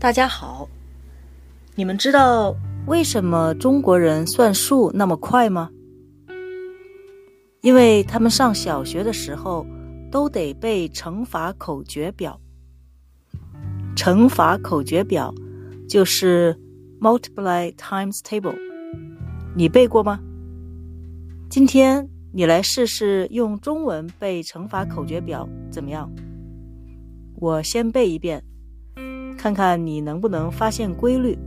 大家好，你们知道为什么中国人算数那么快吗？因为他们上小学的时候都得背乘法口诀表。乘法口诀表就是 multiply times table，你背过吗？今天你来试试用中文背乘法口诀表怎么样？我先背一遍。看看你能不能发现规律：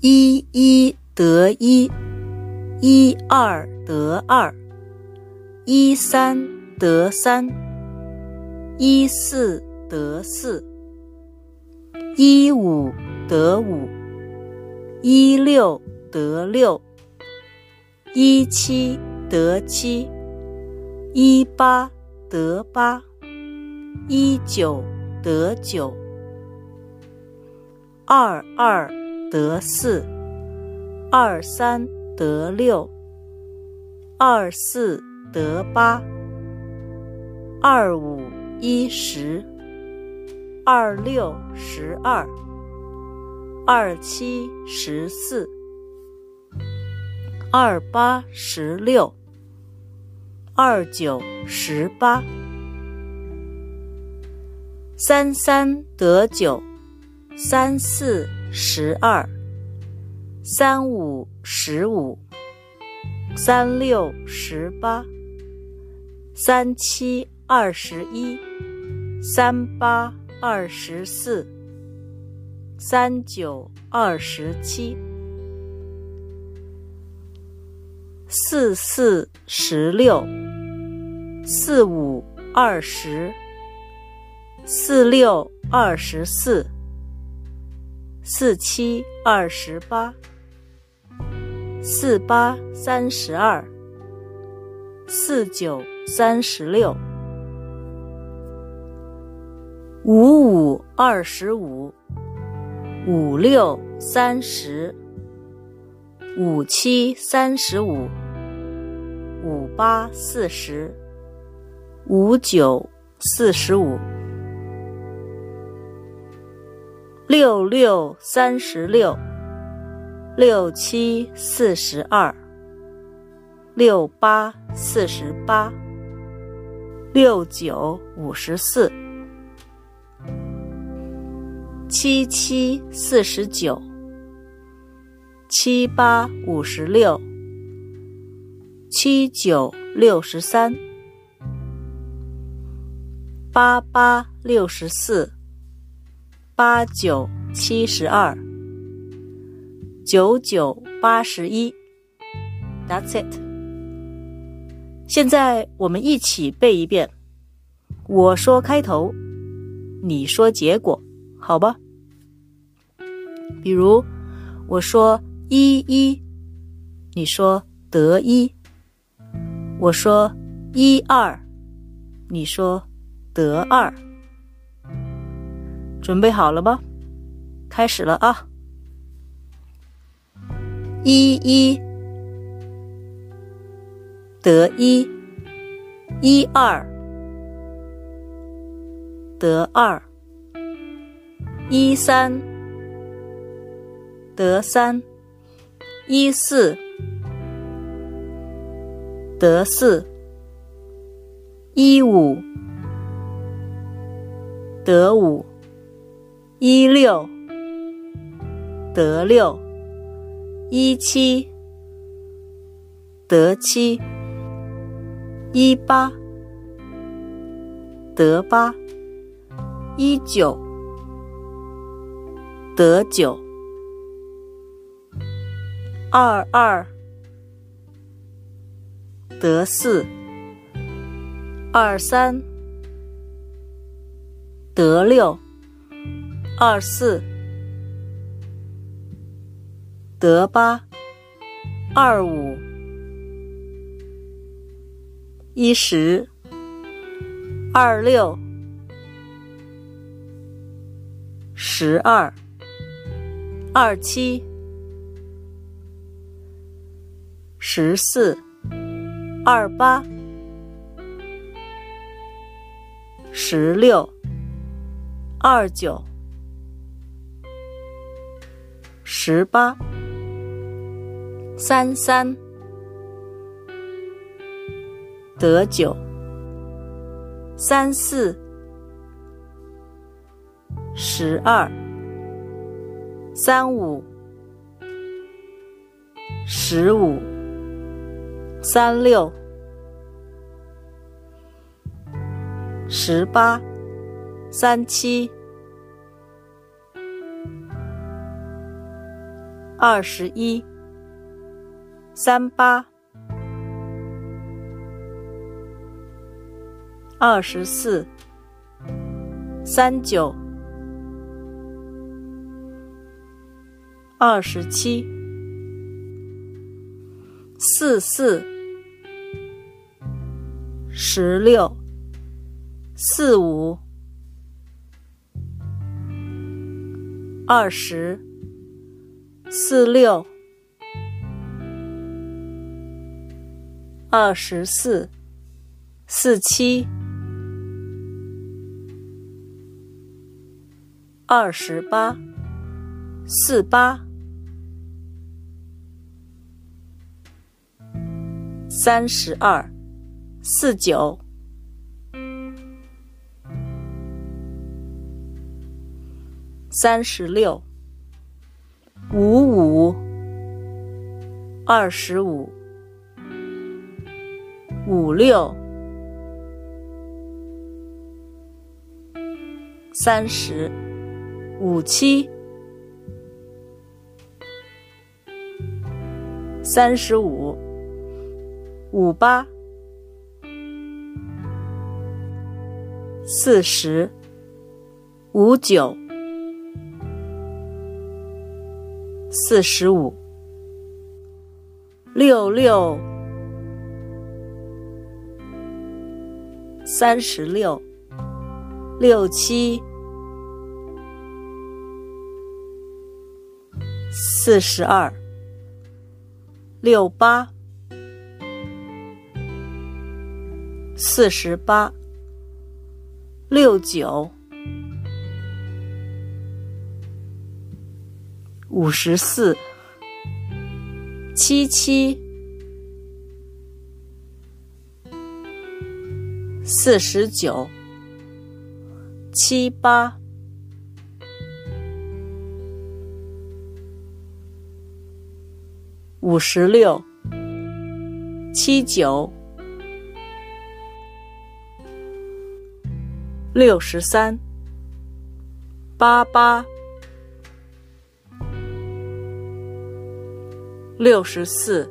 一一得一，一二得二，一三得三，一四得四，一五得五，一六得六，一七得七，一八得八，一九。得九，二二得四，二三得六，二四得八，二五一十，二六十二，二七十四，二八十六，二九十八。三三得九，三四十二，三五十五，三六十八，三七二十一，三八二十四，三九二十七，四四十六，四五二十。四六二十四，四七二十八，四八三十二，四九三十六，五五二十五，五六三十，五七三十五，五八四十，五九四十五。六六三十六，六七四十二，六八四十八，六九五十四，七七四十九，七八五十六，七九六十三，八八六十四。八九七十二，九九八十一，That's it。现在我们一起背一遍。我说开头，你说结果，好吧？比如我说一一，你说得一；我说一二，你说得二。准备好了吗？开始了啊！一一。得一，一二。得二，一三。得三，一四。得四，一五。得五。一六得六，一七得七，一八得八，一九得九，二二得四，二三得六。二四。得八，二五。一十，二六。十二，二七。十四，二八。十六。二九，十八，三三，得九，三四，十二，三五，十五，三六。十八，三七，二十一，三八，二十四，三九，二十七，四四，十六。四五，二十，四六，二十四，四七，二十八，四八，三十二，四九。三十六，五五，二十五，五六，三十，五七，三十五，五八，四十，五九。四十五，六六，三十六，六七，四十二，六八，四十八，六九。五十四，七七，四十九，七八，五十六，七九，六十三，八八。六十四，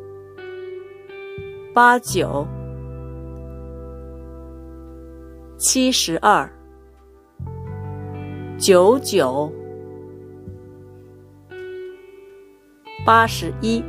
八九，七十二，九九，八十一。